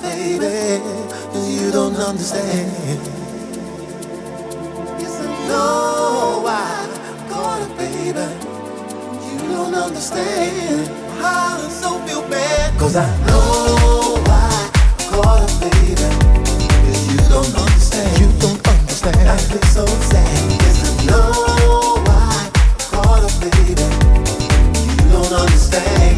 Baby, cause you don't understand. Yes, I know why I'm caught baby. You don't understand. Heart so feel bad, cause I know why I'm caught baby. Cause you don't understand. You don't understand. I feel so sad. Yes, I know why I'm caught baby. You don't understand.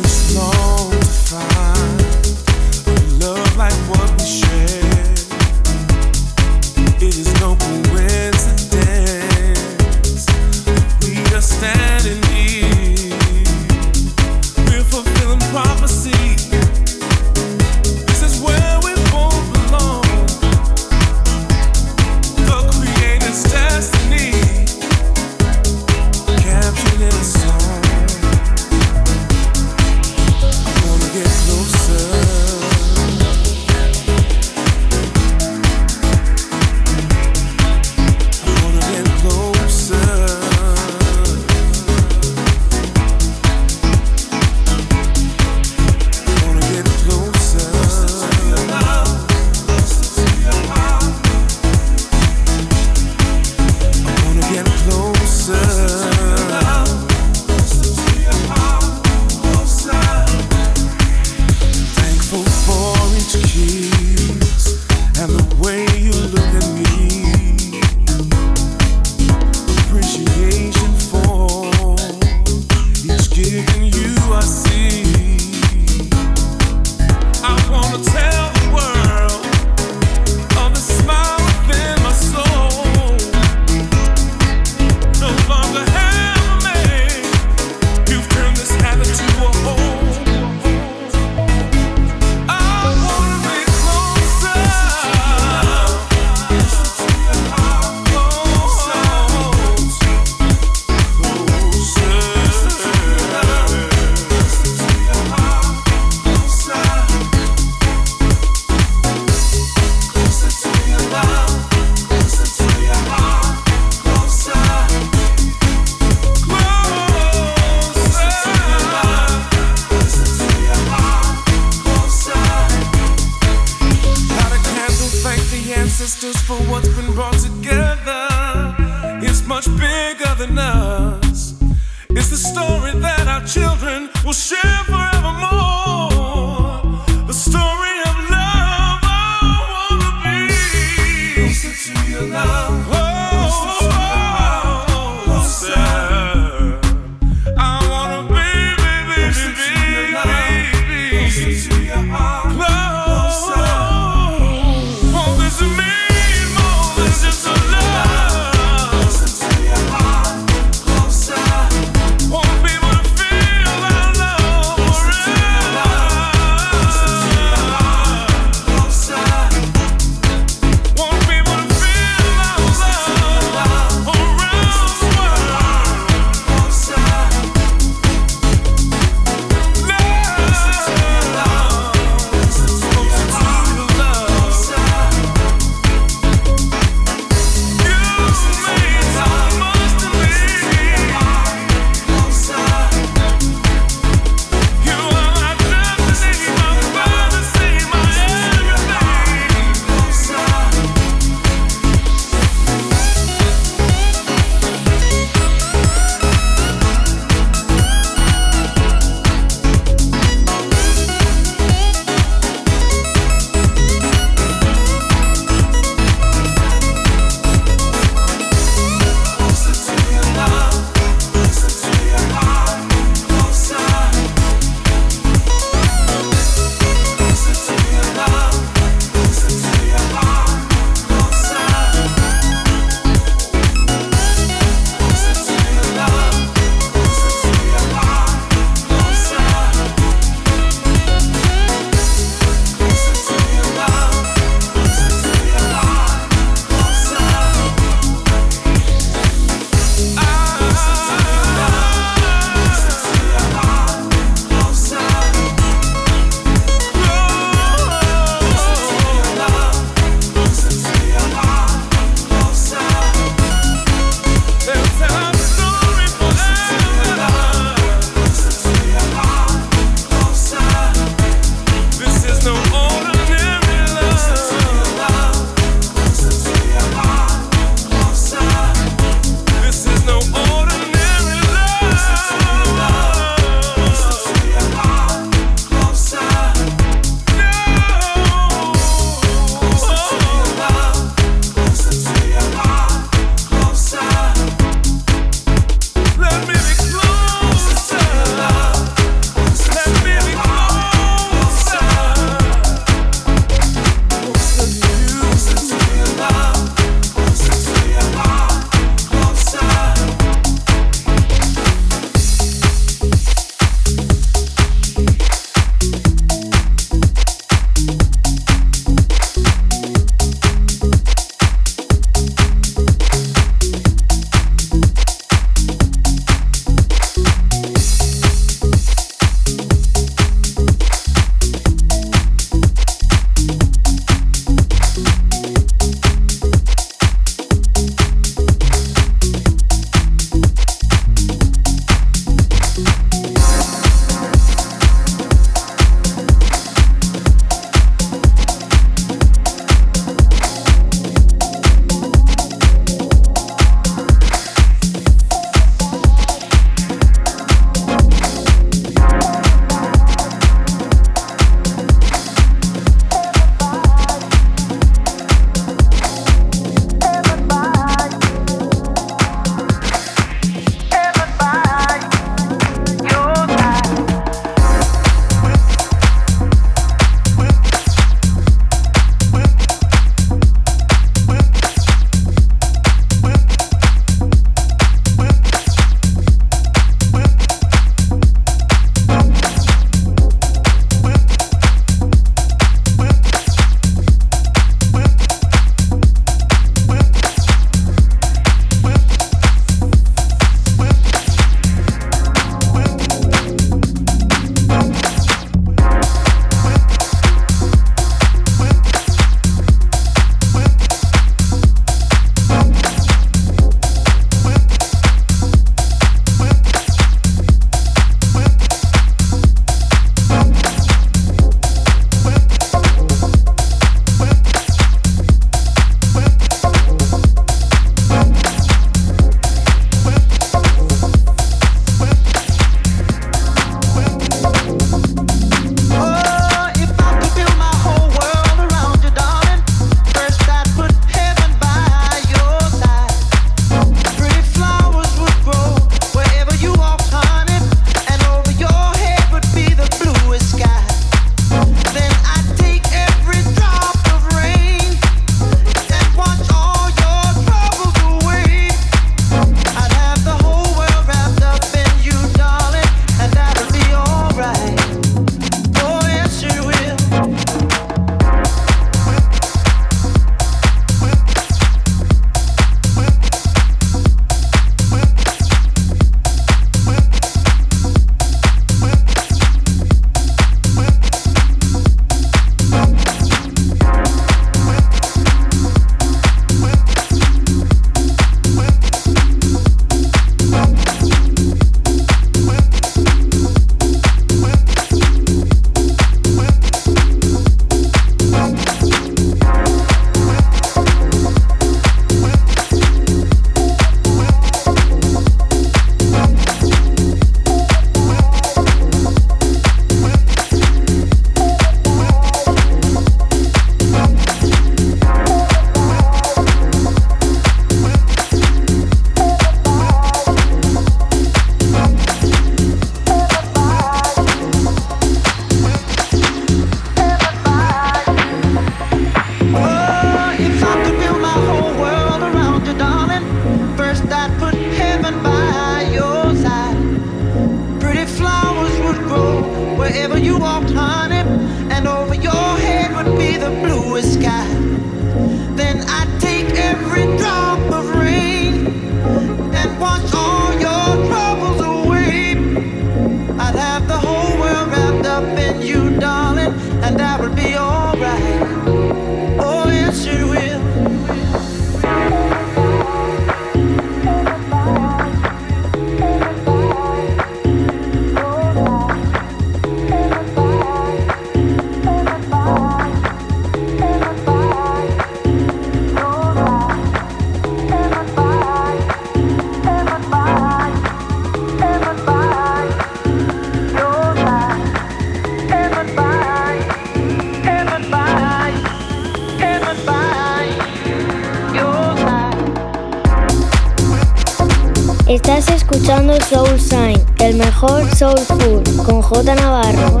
Mejor soul food, con J Navarro.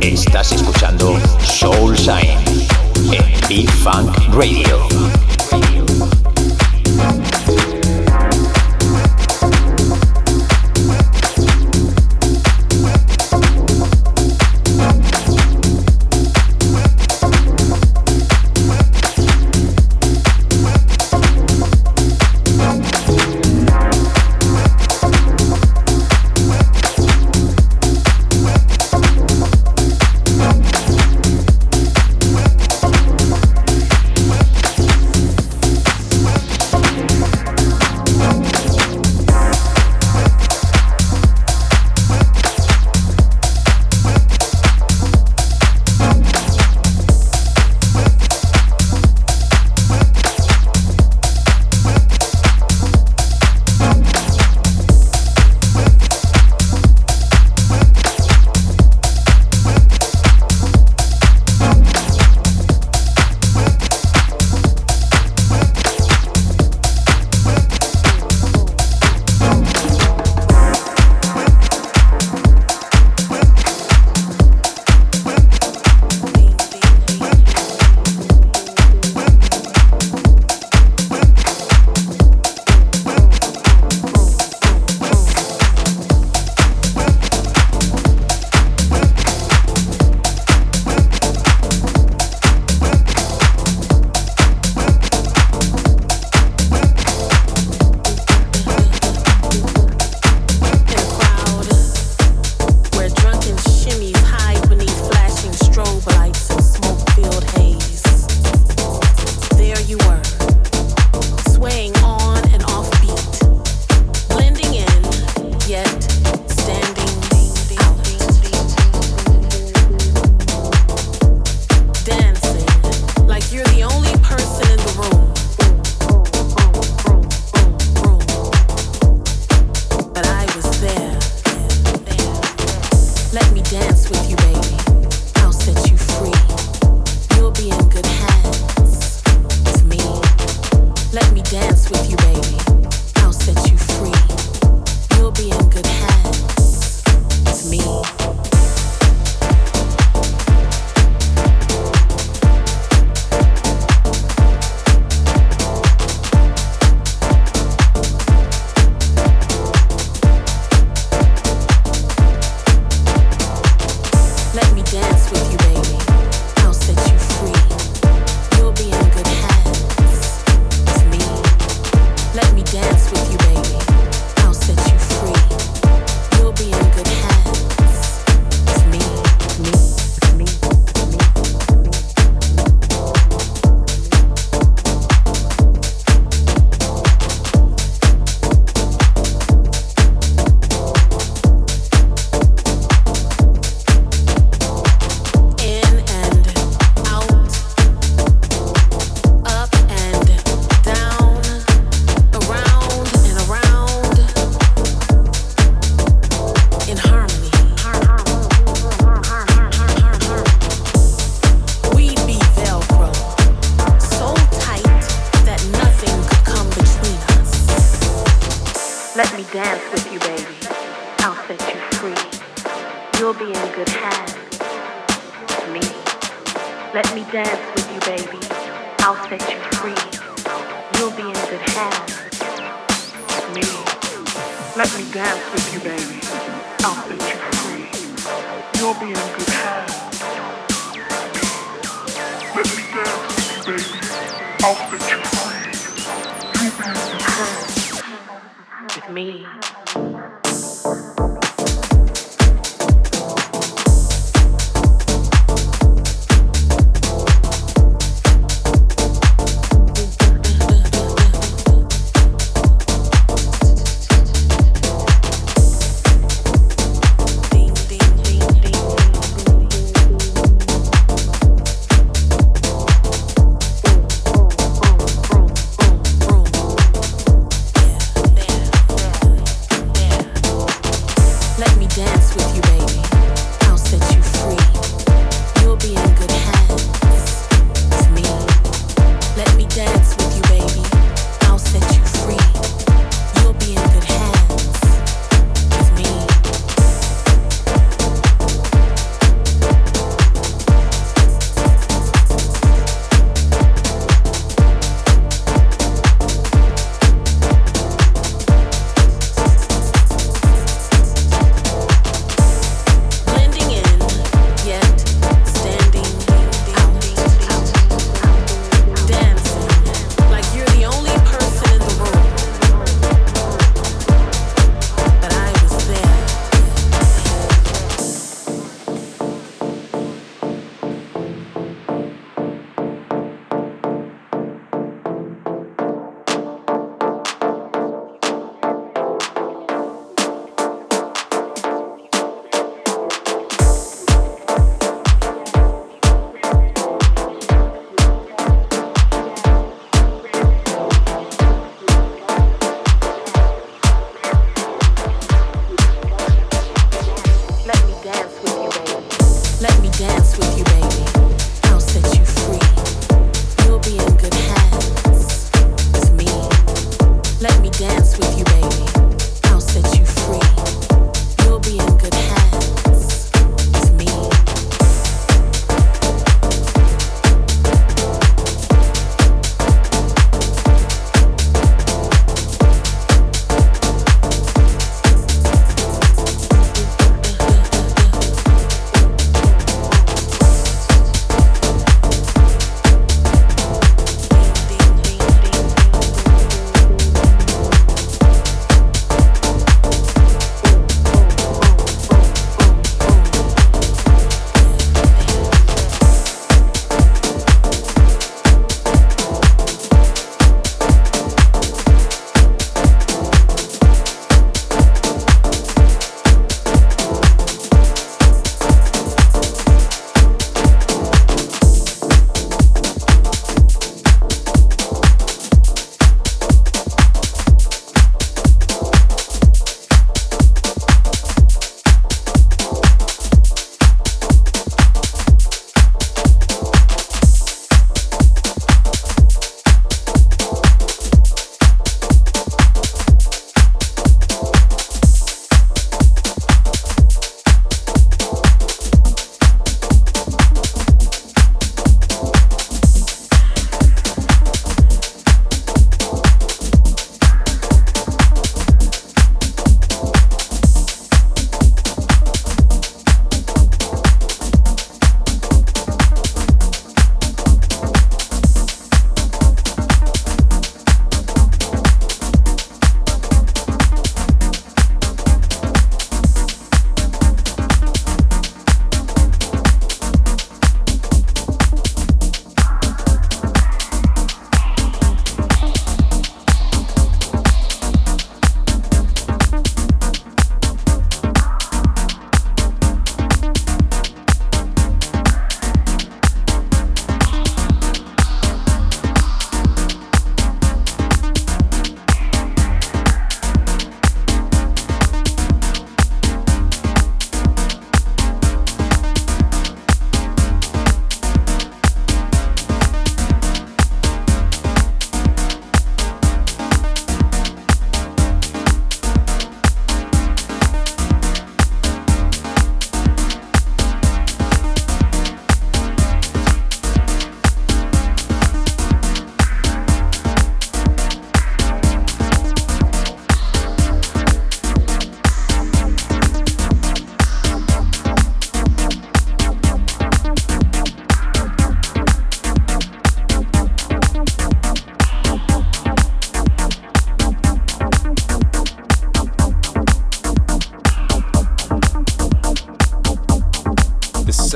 Estás escuchando Soul Sign en B-Funk Radio.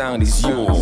Sound is yours.